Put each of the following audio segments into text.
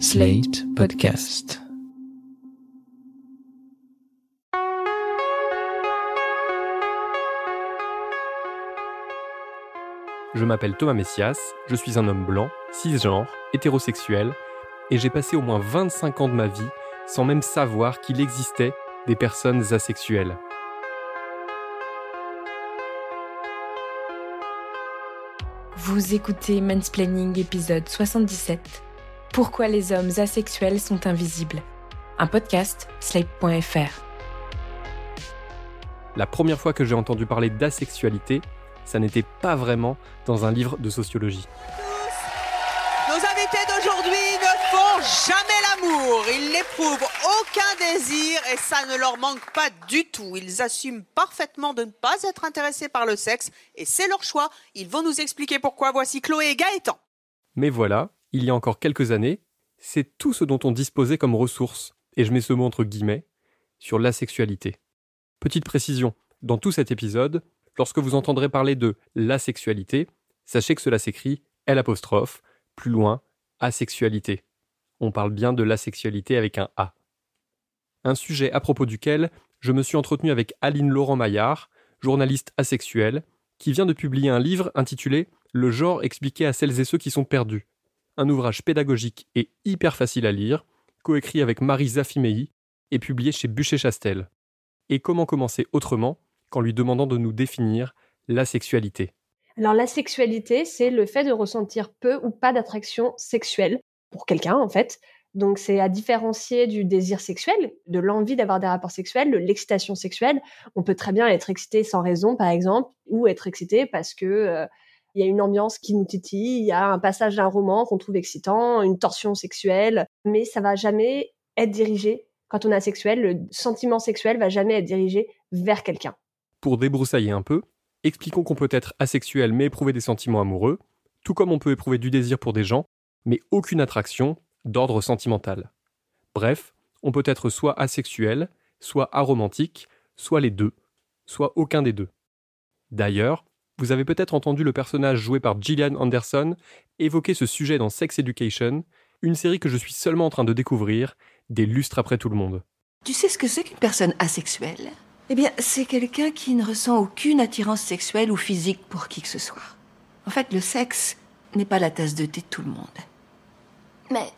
Slate Podcast. Je m'appelle Thomas Messias, je suis un homme blanc, cisgenre, hétérosexuel, et j'ai passé au moins 25 ans de ma vie sans même savoir qu'il existait des personnes asexuelles. Vous écoutez Mansplaining épisode 77. Pourquoi les hommes asexuels sont invisibles Un podcast, slate.fr. La première fois que j'ai entendu parler d'asexualité, ça n'était pas vraiment dans un livre de sociologie. Nos invités d'aujourd'hui ne font jamais l'amour. Ils n'éprouvent aucun désir et ça ne leur manque pas du tout. Ils assument parfaitement de ne pas être intéressés par le sexe et c'est leur choix. Ils vont nous expliquer pourquoi. Voici Chloé et Gaëtan. Mais voilà, il y a encore quelques années, c'est tout ce dont on disposait comme ressources, et je mets ce mot entre guillemets, sur l'asexualité. Petite précision, dans tout cet épisode, lorsque vous entendrez parler de l'asexualité, sachez que cela s'écrit L apostrophe, plus loin, asexualité. On parle bien de l'asexualité avec un A. Un sujet à propos duquel je me suis entretenu avec Aline Laurent Maillard, journaliste asexuelle, qui vient de publier un livre intitulé Le genre expliqué à celles et ceux qui sont perdus. Un ouvrage pédagogique et hyper facile à lire, coécrit avec Marie Zafimei et publié chez Bûcher-Chastel. Et comment commencer autrement qu'en lui demandant de nous définir la sexualité? Alors la sexualité, c'est le fait de ressentir peu ou pas d'attraction sexuelle pour quelqu'un en fait. Donc c'est à différencier du désir sexuel, de l'envie d'avoir des rapports sexuels, de l'excitation sexuelle. On peut très bien être excité sans raison par exemple, ou être excité parce que euh, il y a une ambiance qui nous titille, il y a un passage d'un roman qu'on trouve excitant, une torsion sexuelle, mais ça va jamais être dirigé quand on est asexuel, le sentiment sexuel va jamais être dirigé vers quelqu'un. Pour débroussailler un peu, expliquons qu'on peut être asexuel mais éprouver des sentiments amoureux, tout comme on peut éprouver du désir pour des gens, mais aucune attraction d'ordre sentimental. Bref, on peut être soit asexuel, soit aromantique, soit les deux, soit aucun des deux. D'ailleurs, vous avez peut-être entendu le personnage joué par Gillian Anderson évoquer ce sujet dans Sex Education, une série que je suis seulement en train de découvrir des lustres après tout le monde. Tu sais ce que c'est qu'une personne asexuelle? Eh bien, c'est quelqu'un qui ne ressent aucune attirance sexuelle ou physique pour qui que ce soit. En fait, le sexe n'est pas la tasse de thé de tout le monde. Mais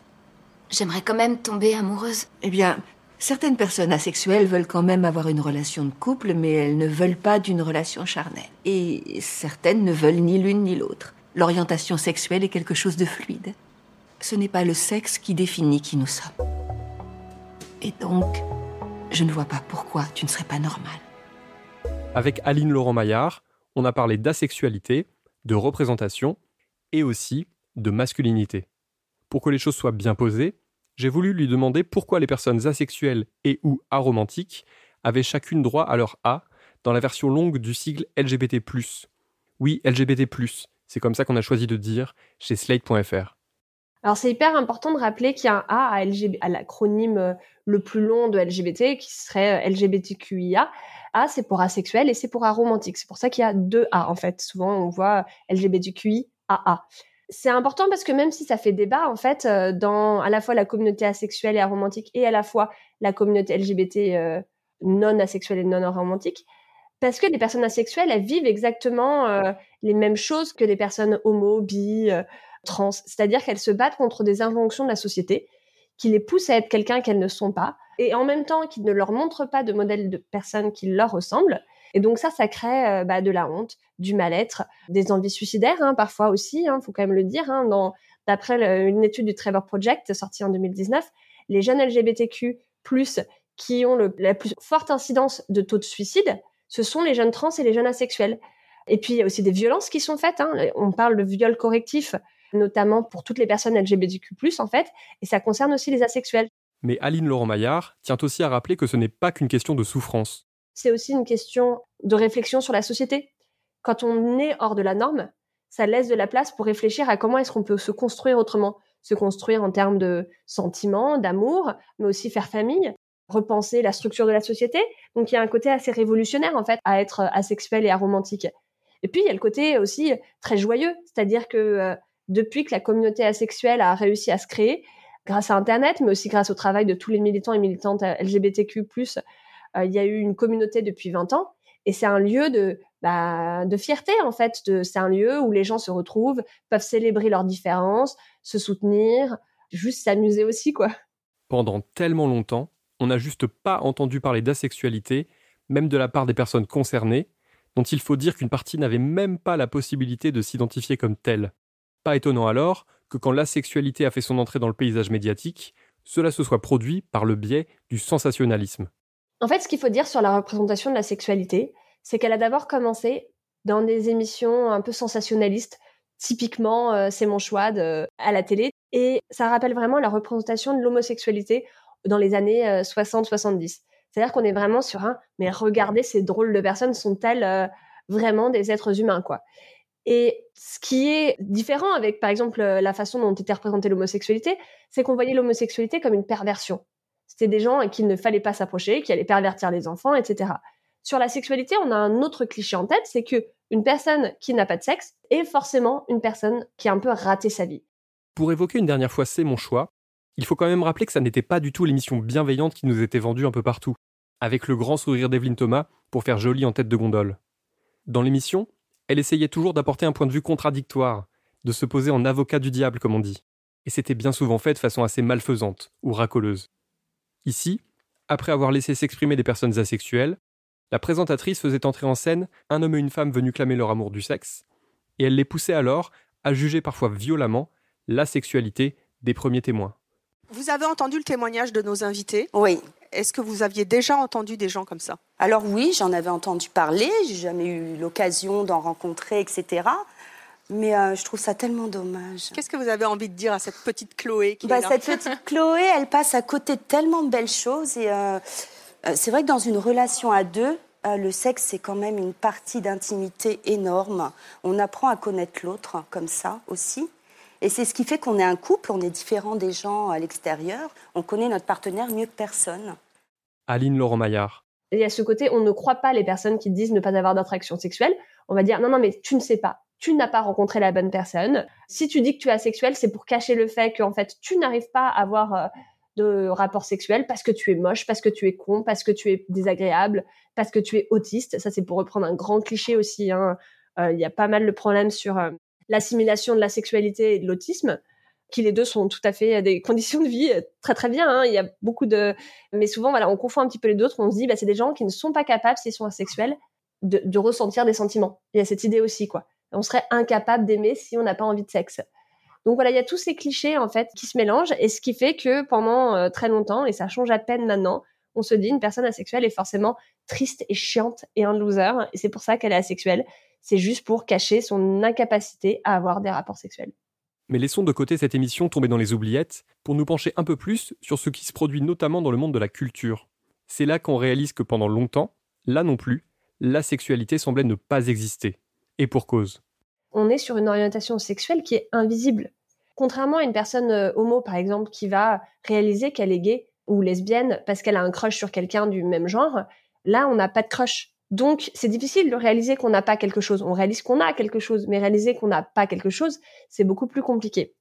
j'aimerais quand même tomber amoureuse. Eh bien, certaines personnes asexuelles veulent quand même avoir une relation de couple, mais elles ne veulent pas d'une relation charnelle. Et certaines ne veulent ni l'une ni l'autre. L'orientation sexuelle est quelque chose de fluide. Ce n'est pas le sexe qui définit qui nous sommes. Et donc, je ne vois pas pourquoi tu ne serais pas normal. Avec Aline Laurent Maillard, on a parlé d'asexualité, de représentation et aussi de masculinité. Pour que les choses soient bien posées, j'ai voulu lui demander pourquoi les personnes asexuelles et ou aromantiques avaient chacune droit à leur A dans la version longue du sigle LGBT+. Oui, LGBT+, c'est comme ça qu'on a choisi de dire chez slate.fr. Alors c'est hyper important de rappeler qu'il y a un A à, à l'acronyme euh, le plus long de LGBT qui serait euh, LGBTQIA. A c'est pour asexuel et c'est pour aromantique. C'est pour ça qu'il y a deux A en fait. Souvent on voit LGBTQI AA. C'est important parce que même si ça fait débat en fait euh, dans à la fois la communauté asexuelle et aromantique et à la fois la communauté LGBT non asexuelle et non aromantique, parce que les personnes asexuelles elles vivent exactement les mêmes choses que les personnes homo, bi, trans, c'est-à-dire qu'elles se battent contre des injonctions de la société qui les poussent à être quelqu'un qu'elles ne sont pas, et en même temps qui ne leur montrent pas de modèle de personnes qui leur ressemblent. Et donc ça, ça crée bah, de la honte, du mal-être, des envies suicidaires hein, parfois aussi, il hein, faut quand même le dire. Hein, d'après une étude du Trevor Project sortie en 2019, les jeunes LGBTQ+ qui ont la plus forte incidence de taux de suicide, ce sont les jeunes trans et les jeunes asexuels. Et puis il y a aussi des violences qui sont faites. On parle de viol correctif notamment pour toutes les personnes LGBTQ+, en fait, et ça concerne aussi les asexuels. Mais Aline Laurent Maillard tient aussi à rappeler que ce n'est pas qu'une question de souffrance. C'est aussi une question de réflexion sur la société. Quand on est hors de la norme, ça laisse de la place pour réfléchir à comment est-ce qu'on peut se construire autrement, se construire en termes de sentiments, d'amour, mais aussi faire famille, repenser la structure de la société. Donc il y a un côté assez révolutionnaire en fait à être asexuel et aromantique. Et puis il y a le côté aussi très joyeux, c'est-à-dire que euh, depuis que la communauté asexuelle a réussi à se créer, grâce à Internet, mais aussi grâce au travail de tous les militants et militantes LGBTQ+, euh, il y a eu une communauté depuis 20 ans. Et c'est un lieu de, bah, fierté, en fait. C'est un lieu où les gens se retrouvent, peuvent célébrer leurs différences, se soutenir, juste s'amuser aussi, quoi. Pendant tellement longtemps, on n'a juste pas entendu parler d'asexualité, même de la part des personnes concernées, dont il faut dire qu'une partie n'avait même pas la possibilité de s'identifier comme telle. Pas étonnant alors que quand l'asexualité a fait son entrée dans le paysage médiatique, cela se soit produit par le biais du sensationnalisme. En fait, ce qu'il faut dire sur la représentation de la sexualité, c'est qu'elle a d'abord commencé dans des émissions un peu sensationnalistes, typiquement euh, C'est mon choix à la télé, et ça rappelle vraiment la représentation de l'homosexualité dans les années 60-70. Euh, C'est-à-dire qu'on est vraiment sur un, mais regardez, ces drôles de personnes sont-elles euh, vraiment des êtres humains, quoi. Et ce qui est différent avec, par exemple, la façon dont était représentée l'homosexualité, c'est qu'on voyait l'homosexualité comme une perversion. C'était des gens à qui il ne fallait pas s'approcher, qui allaient pervertir les enfants, etc. Sur la sexualité, on a un autre cliché en tête, c'est que une personne qui n'a pas de sexe est forcément une personne qui a un peu raté sa vie. Pour évoquer une dernière fois C'est mon choix, il faut quand même rappeler que ça n'était pas du tout l'émission bienveillante qui nous était vendue un peu partout, avec le grand sourire d'Evelyne Thomas pour faire joli en tête de gondole. Dans l'émission, elle essayait toujours d'apporter un point de vue contradictoire, de se poser en avocat du diable comme on dit, et c'était bien souvent fait de façon assez malfaisante ou racoleuse. Ici, après avoir laissé s'exprimer des personnes asexuelles, la présentatrice faisait entrer en scène un homme et une femme venus clamer leur amour du sexe, et elle les poussait alors à juger parfois violemment la sexualité des premiers témoins. Vous avez entendu le témoignage de nos invités? Oui. Est-ce que vous aviez déjà entendu des gens comme ça? Alors oui, j'en avais entendu parler, j'ai jamais eu l'occasion d'en rencontrer, etc. Mais euh, je trouve ça tellement dommage. Qu'est-ce que vous avez envie de dire à cette petite Chloé qui bah, est là Cette petite Chloé, elle passe à côté de tellement de belles choses. Et euh, euh, c'est vrai que dans une relation à deux, le sexe, c'est quand même une partie d'intimité énorme. On apprend à connaître l'autre comme ça aussi. Et c'est ce qui fait qu'on est un couple, on est différent des gens à l'extérieur. On connaît notre partenaire mieux que personne. Aline Laurent Maillard. Il y a ce côté, on ne croit pas les personnes qui disent ne pas avoir d'attraction sexuelle. On va dire non, non, mais tu ne sais pas tu n'as pas rencontré la bonne personne. Si tu dis que tu es asexuel, c'est pour cacher le fait qu'en fait, tu n'arrives pas à avoir euh, de rapport sexuel parce que tu es moche, parce que tu es con, parce que tu es désagréable, parce que tu es autiste. Ça, c'est pour reprendre un grand cliché aussi. Hein. Euh, il y a pas mal de problèmes sur euh, l'assimilation de la sexualité et de l'autisme qui les deux sont tout à fait des conditions de vie très très bien. Hein. Il y a beaucoup de, mais souvent voilà, on confond un petit peu les deux. On se dit bah c'est des gens qui ne sont pas capables s'ils sont asexuels de, de ressentir des sentiments. Il y a cette idée aussi quoi on serait incapable d'aimer si on n'a pas envie de sexe. Donc voilà, il y a tous ces clichés en fait qui se mélangent et ce qui fait que pendant euh, très longtemps, et ça change à peine maintenant, on se dit une personne asexuelle est forcément triste et chiante et un loser et c'est pour ça qu'elle est asexuelle. C'est juste pour cacher son incapacité à avoir des rapports sexuels. Mais laissons de côté cette émission tombée dans les oubliettes pour nous pencher un peu plus sur ce qui se produit notamment dans le monde de la culture. C'est là qu'on réalise que pendant longtemps, là non plus, la sexualité semblait ne pas exister. Et pour cause. On est sur une orientation sexuelle qui est invisible. Contrairement à une personne euh, homo, par exemple, qui va réaliser qu'elle est gay ou lesbienne parce qu'elle a un crush sur quelqu'un du même genre, là, on n'a pas de crush. Donc, c'est difficile de réaliser qu'on n'a pas quelque chose. On réalise qu'on a quelque chose, mais réaliser qu'on n'a pas quelque chose, c'est beaucoup plus compliqué.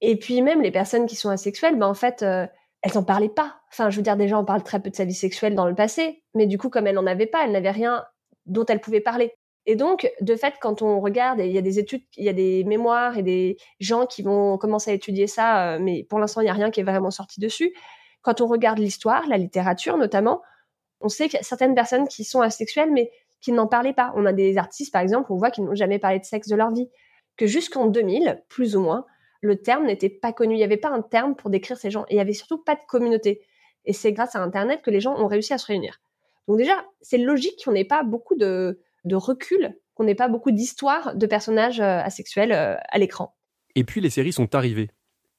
Et puis même les personnes qui sont asexuelles, ben en fait, euh, elles n'en parlaient pas. Enfin, je veux dire, déjà, on parle très peu de sa vie sexuelle dans le passé, mais du coup, comme elle n'en avait pas, elle n'avait rien dont elle pouvait parler. Et donc, de fait, quand on regarde, il y a des études, il y a des mémoires et des gens qui vont commencer à étudier ça, euh, mais pour l'instant, il n'y a rien qui est vraiment sorti dessus. Quand on regarde l'histoire, la littérature notamment, on sait qu'il y a certaines personnes qui sont asexuelles, mais qui n'en parlaient pas. On a des artistes, par exemple, on voit qu'ils n'ont jamais parlé de sexe de leur vie. Que jusqu'en 2000, plus ou moins, le terme n'était pas connu. Il n'y avait pas un terme pour décrire ces gens. Et il n'y avait surtout pas de communauté. Et c'est grâce à Internet que les gens ont réussi à se réunir. Donc déjà, c'est logique qu'on n'ait pas beaucoup de, de recul, qu'on n'ait pas beaucoup d'histoires de personnages euh, asexuels euh, à l'écran. Et puis les séries sont arrivées.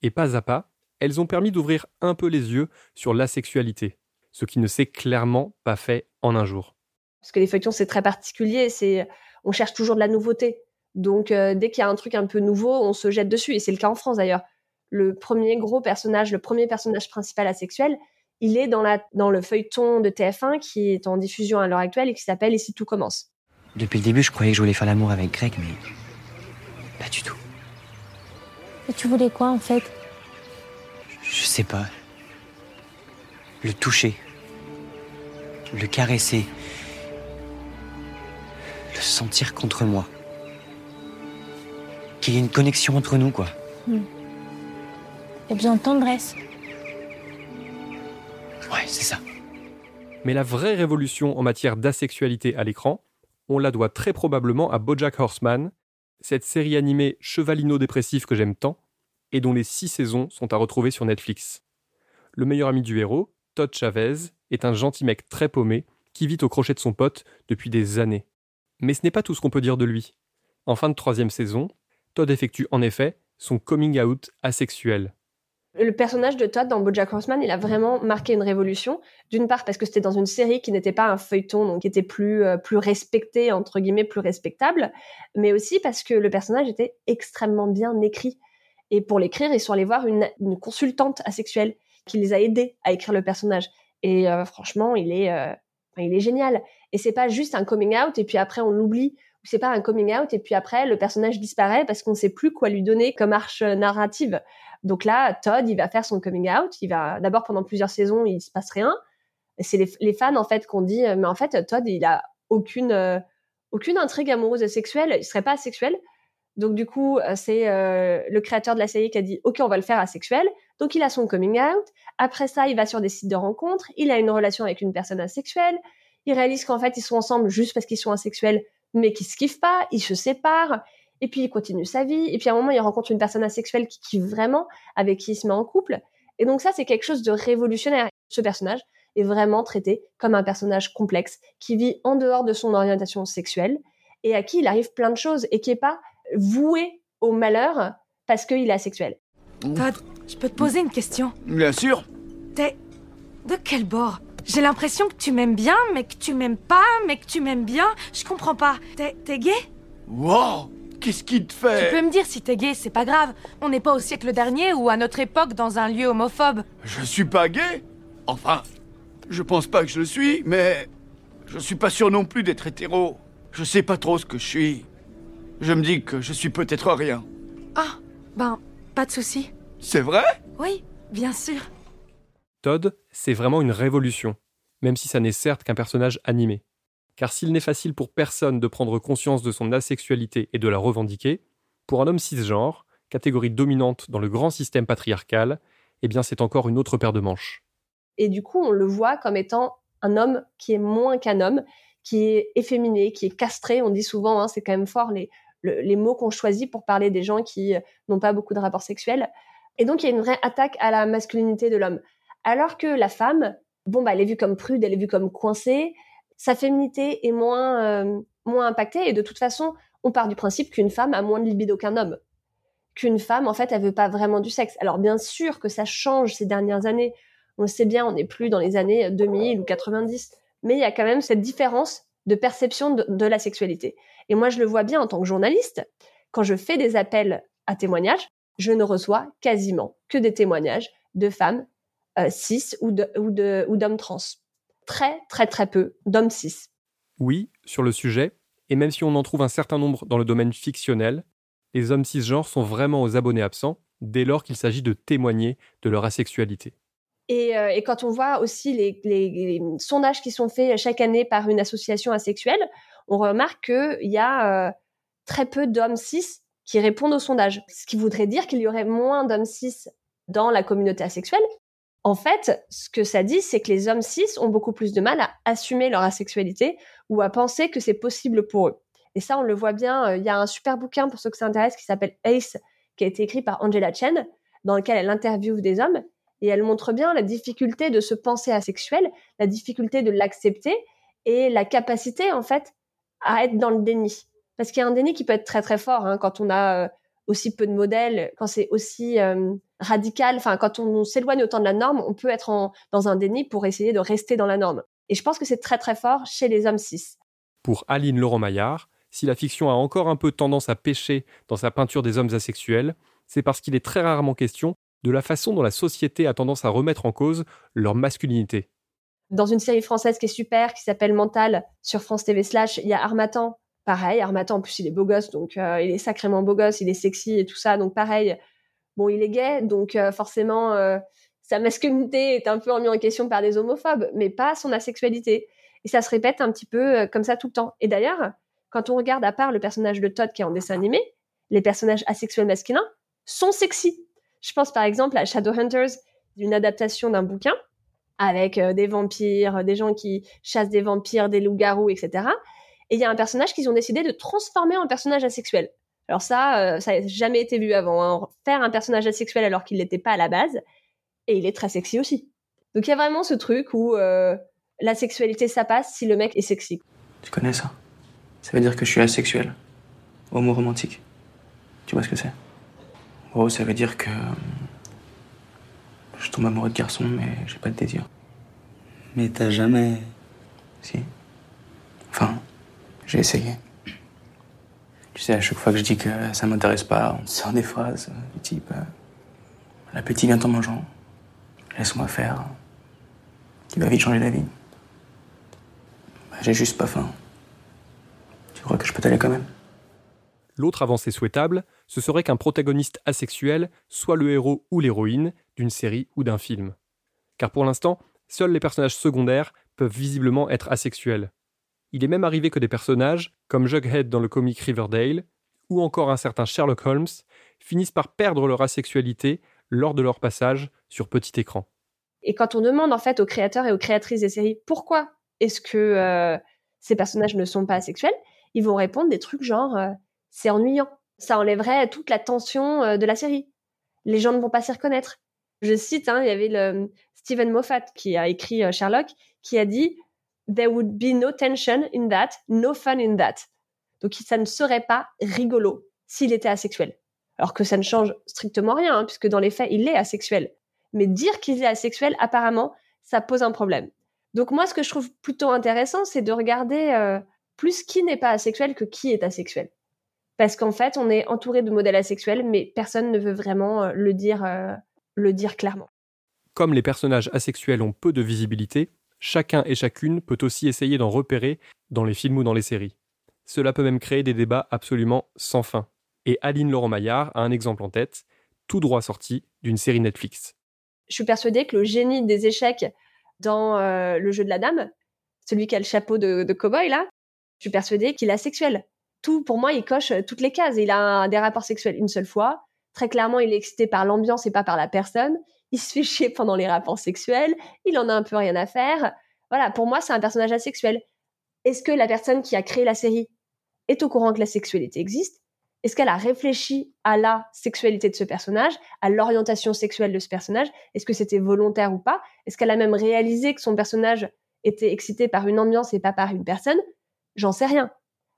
Et pas à pas, elles ont permis d'ouvrir un peu les yeux sur l'asexualité, ce qui ne s'est clairement pas fait en un jour. Parce que les feuilletons, c'est très particulier, c'est on cherche toujours de la nouveauté. Donc euh, dès qu'il y a un truc un peu nouveau, on se jette dessus. Et c'est le cas en France d'ailleurs. Le premier gros personnage, le premier personnage principal asexuel, il est dans, la, dans le feuilleton de TF1 qui est en diffusion à l'heure actuelle et qui s'appelle Ici tout commence? Depuis le début, je croyais que je voulais faire l'amour avec Greg, mais pas du tout. Et tu voulais quoi en fait? Je sais pas. Le toucher. Le caresser. Le sentir contre moi. Qu'il y ait une connexion entre nous, quoi. Il y a besoin de tendresse. Ouais, c'est ça. Mais la vraie révolution en matière d'asexualité à l'écran, on la doit très probablement à Bojack Horseman, cette série animée chevalino-dépressive que j'aime tant, et dont les six saisons sont à retrouver sur Netflix. Le meilleur ami du héros, Todd Chavez, est un gentil mec très paumé qui vit au crochet de son pote depuis des années. Mais ce n'est pas tout ce qu'on peut dire de lui. En fin de troisième saison, Todd effectue en effet son coming out asexuel. Le personnage de Todd dans BoJack Horseman, il a vraiment marqué une révolution. D'une part parce que c'était dans une série qui n'était pas un feuilleton, donc qui était plus euh, plus respecté entre guillemets, plus respectable, mais aussi parce que le personnage était extrêmement bien écrit. Et pour l'écrire, ils sont allés voir une, une consultante asexuelle qui les a aidés à écrire le personnage. Et euh, franchement, il est euh, il est génial. Et c'est pas juste un coming out et puis après on l'oublie. C'est pas un coming out et puis après le personnage disparaît parce qu'on sait plus quoi lui donner comme arche narrative. Donc là, Todd, il va faire son coming out. Il va d'abord pendant plusieurs saisons, il se passe rien. C'est les, les, fans en fait qu'on dit, mais en fait, Todd, il a aucune euh, aucune intrigue amoureuse sexuelle. Il serait pas asexuel. Donc du coup, euh, c'est euh, le créateur de la série qui a dit, ok, on va le faire asexuel. Donc il a son coming out. Après ça, il va sur des sites de rencontres. Il a une relation avec une personne asexuelle. Il réalise qu'en fait, ils sont ensemble juste parce qu'ils sont asexuels, mais qu'ils se kiffent pas. Ils se séparent et puis il continue sa vie, et puis à un moment il rencontre une personne asexuelle qui kiffe vraiment, avec qui il se met en couple. Et donc ça c'est quelque chose de révolutionnaire. Ce personnage est vraiment traité comme un personnage complexe, qui vit en dehors de son orientation sexuelle, et à qui il arrive plein de choses, et qui est pas voué au malheur parce qu'il est asexuel. Todd, je peux te poser une question? Bien sûr. T'es de quel bord? J'ai l'impression que tu m'aimes bien, mais que tu m'aimes pas, mais que tu m'aimes bien. Je comprends pas. T'es gay? Wow Qu'est-ce qui te fait? Tu peux me dire si t'es gay, c'est pas grave. On n'est pas au siècle dernier ou à notre époque dans un lieu homophobe. Je suis pas gay Enfin, je pense pas que je le suis, mais je suis pas sûr non plus d'être hétéro. Je sais pas trop ce que je suis. Je me dis que je suis peut-être rien. Ah, ben, pas de souci. C'est vrai? Oui, bien sûr. C'est vraiment une révolution, même si ça n'est certes qu'un personnage animé. Car s'il n'est facile pour personne de prendre conscience de son asexualité et de la revendiquer, pour un homme cisgenre, catégorie dominante dans le grand système patriarcal, eh bien c'est encore une autre paire de manches. Et du coup, on le voit comme étant un homme qui est moins qu'un homme, qui est efféminé, qui est castré. On dit souvent, hein, c'est quand même fort les mots qu'on choisit pour parler des gens qui n'ont pas beaucoup de rapports sexuels. Et donc, il y a une vraie attaque à la masculinité de l'homme. Alors que la femme, bon, bah, elle est vue comme prude, elle est vue comme coincée, sa féminité est moins euh, moins impactée et de toute façon, on part du principe qu'une femme a moins de libido qu'un homme. Qu'une femme en fait, elle veut pas vraiment du sexe. Alors bien sûr que ça change ces dernières années. On le sait bien, on n'est plus dans les années 2000 ou 90, mais il y a quand même cette différence de perception de, de la sexualité. Et moi, je le vois bien en tant que journaliste, quand je fais des appels à témoignages, je ne reçois quasiment que des témoignages de femmes cis ou de ou de ou d'hommes trans très très très peu d'hommes cis. Oui, sur le sujet, et même si on en trouve un certain nombre dans le domaine fictionnel, les hommes cisgenres sont vraiment aux abonnés absents dès lors qu'il s'agit de témoigner de leur asexualité. Et, euh, et quand on voit aussi les, les, les, sondages qui sont faits chaque année par une association asexuelle, on remarque qu'il y a euh, très peu d'hommes cis qui répondent au sondage. Ce qui voudrait dire qu'il y aurait moins d'hommes cis dans la communauté asexuelle, en fait, ce que ça dit, c'est que les hommes cis ont beaucoup plus de mal à assumer leur asexualité ou à penser que c'est possible pour eux. Et ça, on le voit bien. Euh, il y a un super bouquin pour ceux que ça intéresse qui s'appelle Ace, qui a été écrit par Angela Chen, dans lequel elle interviewe des hommes et elle montre bien la difficulté de se penser asexuel, la difficulté de l'accepter et la capacité en fait à être dans le déni. Parce qu'il y a un déni qui peut être très très fort hein, quand on a euh, aussi peu de modèles, quand c'est aussi euh, radical, enfin quand on, s'éloigne autant de la norme, on peut être en, dans un déni pour essayer de rester dans la norme. Et je pense que c'est très très fort chez les hommes cis. Pour Aline Laurent-Maillard, si la fiction a encore un peu tendance à pêcher dans sa peinture des hommes asexuels, c'est parce qu'il est très rarement question de la façon dont la société a tendance à remettre en cause leur masculinité. Dans une série française qui est super, qui s'appelle Mental, sur France TV Slash, il y a Armatan pareil, Armatan, en plus, il est beau gosse, donc euh, il est sacrément beau gosse, il est sexy et tout ça, donc pareil. Bon, il est gay, donc euh, forcément, euh, sa masculinité est un peu remise en question par des homophobes, mais pas son asexualité. Et ça se répète un petit peu euh, comme ça tout le temps. Et d'ailleurs, quand on regarde à part le personnage de Todd qui est en dessin animé, les personnages asexuels masculins sont sexy. Je pense par exemple à Shadowhunters, d'une adaptation d'un bouquin avec des vampires, des gens qui chassent des vampires, des loups-garous, etc. Et il y a un personnage qu'ils ont décidé de transformer en personnage asexuel. Alors ça, euh, ça n'a jamais été vu avant. Hein. Faire un personnage asexuel alors qu'il n'était pas à la base. Et il est très sexy aussi. Donc il y a vraiment ce truc où euh, la sexualité, ça passe si le mec est sexy. Tu connais ça? Ça veut dire que je suis asexuel. Homo romantique. Tu vois ce que c'est? Oh, ça veut dire que... euh, Je tombe amoureux de garçons, mais j'ai pas de désir. Mais t'as jamais. Si. Enfin, j'ai essayé. Tu sais, à chaque fois que je dis que ça m'intéresse pas, on sort des phrases du type euh, L'appétit vient en mangeant. Laisse-moi faire. Tu vas vite changer d'avis. Bah, j'ai juste pas faim. Tu crois que je peux t'aller quand même? L'autre avancée souhaitable, ce serait qu'un protagoniste asexuel soit le héros ou l'héroïne d'une série ou d'un film. Car pour l'instant, seuls les personnages secondaires peuvent visiblement être asexuels. Il est même arrivé que des personnages, comme Jughead dans le comic Riverdale, ou encore un certain Sherlock Holmes, finissent par perdre leur asexualité lors de leur passage sur petit écran. Et quand on demande en fait aux créateurs et aux créatrices des séries pourquoi est-ce que euh, ces personnages ne sont pas asexuels, ils vont répondre des trucs genre euh, c'est ennuyant, ça enlèverait toute la tension euh, de la série. Les gens ne vont pas s'y reconnaître. Je cite, hein, il y avait le Stephen Moffat qui a écrit Sherlock, qui a dit There would be no tension in that, no fun in that. Donc ça ne serait pas rigolo s'il était asexuel. Alors que ça ne change strictement rien, hein, puisque dans les faits, il est asexuel. Mais dire qu'il est asexuel, apparemment, ça pose un problème. Donc moi, ce que je trouve plutôt intéressant, c'est de regarder euh, plus qui n'est pas asexuel que qui est asexuel. Parce qu'en fait, on est entouré de modèles asexuels, mais personne ne veut vraiment euh, le dire, euh, le dire clairement. Comme les personnages asexuels ont peu de visibilité, chacun et chacune peut aussi essayer d'en repérer dans les films ou dans les séries. Cela peut même créer des débats absolument sans fin. Et Aline Laurent-Maillard a un exemple en tête, tout droit sorti d'une série Netflix. Je suis persuadée que le génie des échecs dans euh, le jeu de la dame, celui qui a le chapeau de, cow-boy là, je suis persuadée qu'il est asexuel. Tout, pour moi, il coche euh, toutes les cases. Il a des rapports sexuels une seule fois. Très clairement, il est excité par l'ambiance et pas par la personne. Il se fait chier pendant les rapports sexuels. Il en a un peu rien à faire. Voilà, pour moi, c'est un personnage asexuel. Est-ce que la personne qui a créé la série est au courant que la sexualité existe? Est-ce qu'elle a réfléchi à la sexualité de ce personnage, à l'orientation sexuelle de ce personnage? Est-ce que c'était volontaire ou pas? Est-ce qu'elle a même réalisé que son personnage était excité par une ambiance et pas par une personne? J'en sais rien.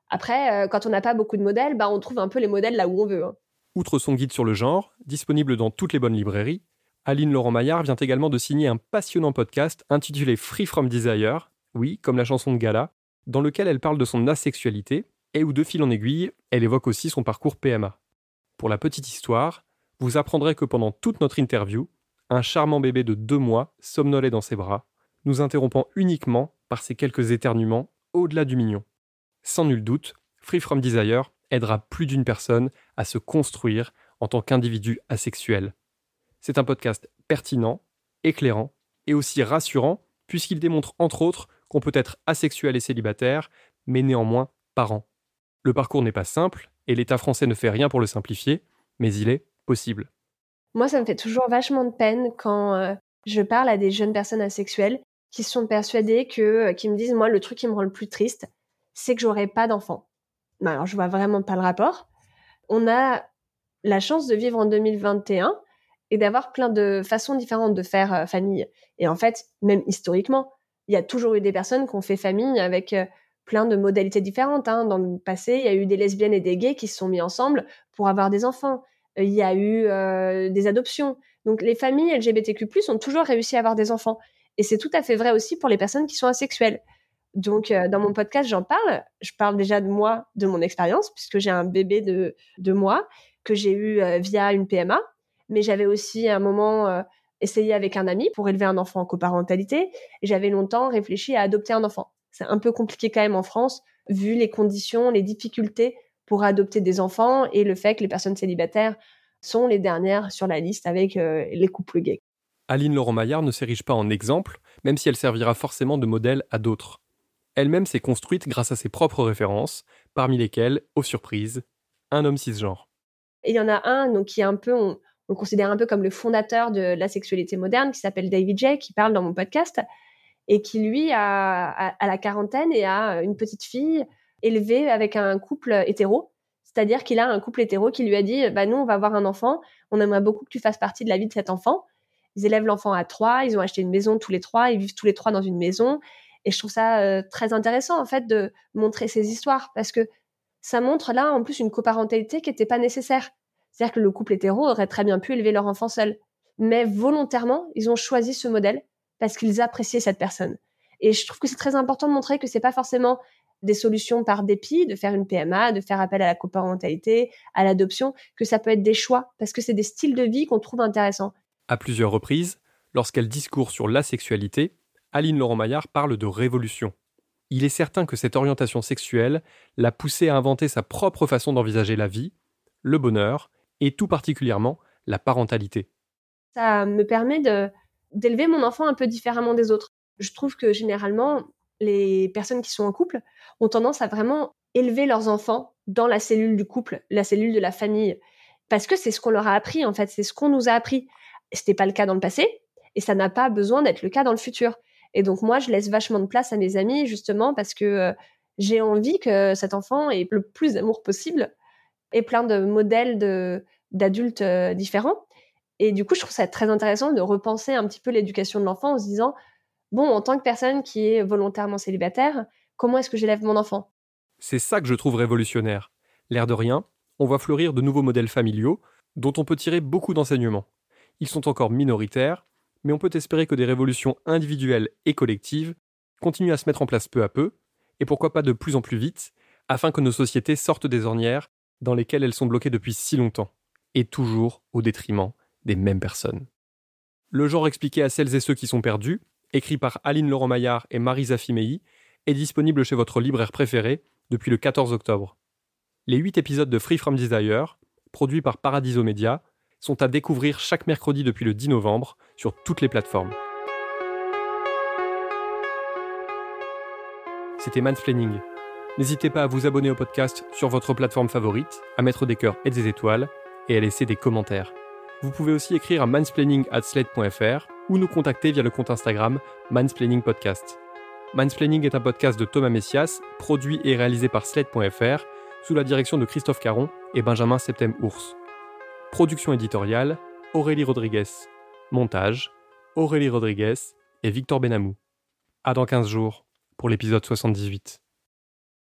Après, euh, quand on n'a pas beaucoup de modèles, bah, on trouve un peu les modèles là où on veut. hein. Outre son guide sur le genre, disponible dans toutes les bonnes librairies, Aline Laurent-Maillard vient également de signer un passionnant podcast intitulé Free From Desire, oui, comme la chanson de Gala, dans lequel elle parle de son asexualité et où de fil en aiguille, elle évoque aussi son parcours PMA. Pour la petite histoire, vous apprendrez que pendant toute notre interview, un charmant bébé de deux mois somnolait dans ses bras, nous interrompant uniquement par ces quelques éternuements au-delà du mignon. Sans nul doute, Free From Desire aidera plus d'une personne à se construire en tant qu'individu asexuel. C'est un podcast pertinent, éclairant et aussi rassurant puisqu'il démontre entre autres qu'on peut être asexuel et célibataire, mais néanmoins parent. Le parcours n'est pas simple et l'État français ne fait rien pour le simplifier, mais il est possible. Moi, ça me fait toujours vachement de peine quand euh, je parle à des jeunes personnes asexuelles qui sont persuadées que, euh, qui me disent, moi, le truc qui me rend le plus triste, c'est que j'aurai pas d'enfant. Alors, je vois vraiment pas le rapport. On a la chance de vivre en 2021 et d'avoir plein de façons différentes de faire euh, famille. Et en fait, même historiquement, il y a toujours eu des personnes qui ont fait famille avec euh, plein de modalités différentes. hein. Dans le passé, il y a eu des lesbiennes et des gays qui se sont mis ensemble pour avoir des enfants. Euh, Il y a eu des adoptions. Donc les familles LGBTQ+ ont toujours réussi à avoir des enfants. Et c'est tout à fait vrai aussi pour les personnes qui sont asexuelles. Donc dans mon podcast, j'en parle. Je parle déjà de moi, de mon expérience, puisque j'ai un bébé de deux mois que j'ai eu via une PMA. Mais j'avais aussi à un moment euh, essayé avec un ami pour élever un enfant en coparentalité. Et j'avais longtemps réfléchi à adopter un enfant. C'est un peu compliqué quand même en France, vu les conditions, les difficultés pour adopter des enfants et le fait que les personnes célibataires sont les dernières sur la liste avec euh, les couples gays. Aline Laurent-Maillard ne s'érige pas en exemple, même si elle servira forcément de modèle à d'autres. Elle-même s'est construite grâce à ses propres références, parmi lesquelles, aux surprises, un homme cisgenre. Et il y en a un donc, qui est un peu, on, le considère un peu comme le fondateur de la sexualité moderne, qui s'appelle David J, qui parle dans mon podcast, et qui lui a, à la quarantaine et a une petite fille élevée avec un couple hétéro. C'est-à-dire qu'il a un couple hétéro qui lui a dit, bah nous on va avoir un enfant, on aimerait beaucoup que tu fasses partie de la vie de cet enfant. Ils élèvent l'enfant à trois, ils ont acheté une maison tous les trois, ils vivent tous les trois dans une maison. Et je trouve ça euh, très intéressant en fait de montrer ces histoires parce que ça montre là en plus une coparentalité qui n'était pas nécessaire. C'est-à-dire que le couple hétéro aurait très bien pu élever leur enfant seul. Mais volontairement, ils ont choisi ce modèle parce qu'ils appréciaient cette personne. Et je trouve que c'est très important de montrer que c'est pas forcément des solutions par dépit, de faire une PMA, de faire appel à la coparentalité, à l'adoption, que ça peut être des choix, parce que c'est des styles de vie qu'on trouve intéressants. À plusieurs reprises, lorsqu'elle discourt sur la sexualité, Aline Laurent-Maillard parle de révolution. Il est certain que cette orientation sexuelle l'a poussée à inventer sa propre façon d'envisager la vie, le bonheur et tout particulièrement la parentalité. Ça me permet d'élever mon enfant un peu différemment des autres. Je trouve que généralement, les personnes qui sont en couple ont tendance à vraiment élever leurs enfants dans la cellule du couple, la cellule de la famille, parce que c'est ce qu'on leur a appris en fait, c'est ce qu'on nous a appris. C'était pas le cas dans le passé et ça n'a pas besoin d'être le cas dans le futur. Et donc moi, je laisse vachement de place à mes amis justement parce que euh, j'ai envie que cet enfant ait le plus d'amour possible et plein de modèles de d'adultes euh, différents. Et du coup, je trouve ça très intéressant de repenser un petit peu l'éducation de l'enfant en se disant bon, en tant que personne qui est volontairement célibataire, comment est-ce que j'élève mon enfant? C'est ça que je trouve révolutionnaire. L'air de rien, on voit fleurir de nouveaux modèles familiaux dont on peut tirer beaucoup d'enseignements. Ils sont encore minoritaires, mais on peut espérer que des révolutions individuelles et collectives continuent à se mettre en place peu à peu, et pourquoi pas de plus en plus vite, afin que nos sociétés sortent des ornières dans lesquelles elles sont bloquées depuis si longtemps, et toujours au détriment des mêmes personnes. Le genre expliqué à celles et ceux qui sont perdus, écrit par Aline Laurent-Maillard et Marisa Fimei, est disponible chez votre libraire préféré depuis le 14 octobre. Les 8 épisodes de Free From Desire, produits par Paradiso Media, sont à découvrir chaque mercredi depuis le 10 novembre sur toutes les plateformes. C'était Mansplaining. N'hésitez pas à vous abonner au podcast sur votre plateforme favorite, à mettre des cœurs et des étoiles, et à laisser des commentaires. Vous pouvez aussi écrire à mansplaining@slate.fr ou nous contacter via le compte Instagram Mansplaining Podcast. Mansplaining est un podcast de Thomas Messias, produit et réalisé par Slate.fr, sous la direction de Christophe Caron et Benjamin Septem-Ours. Production éditoriale Aurélie Rodriguez. Montage Aurélie Rodriguez et Victor Benamou. À dans 15 jours pour l'épisode 78.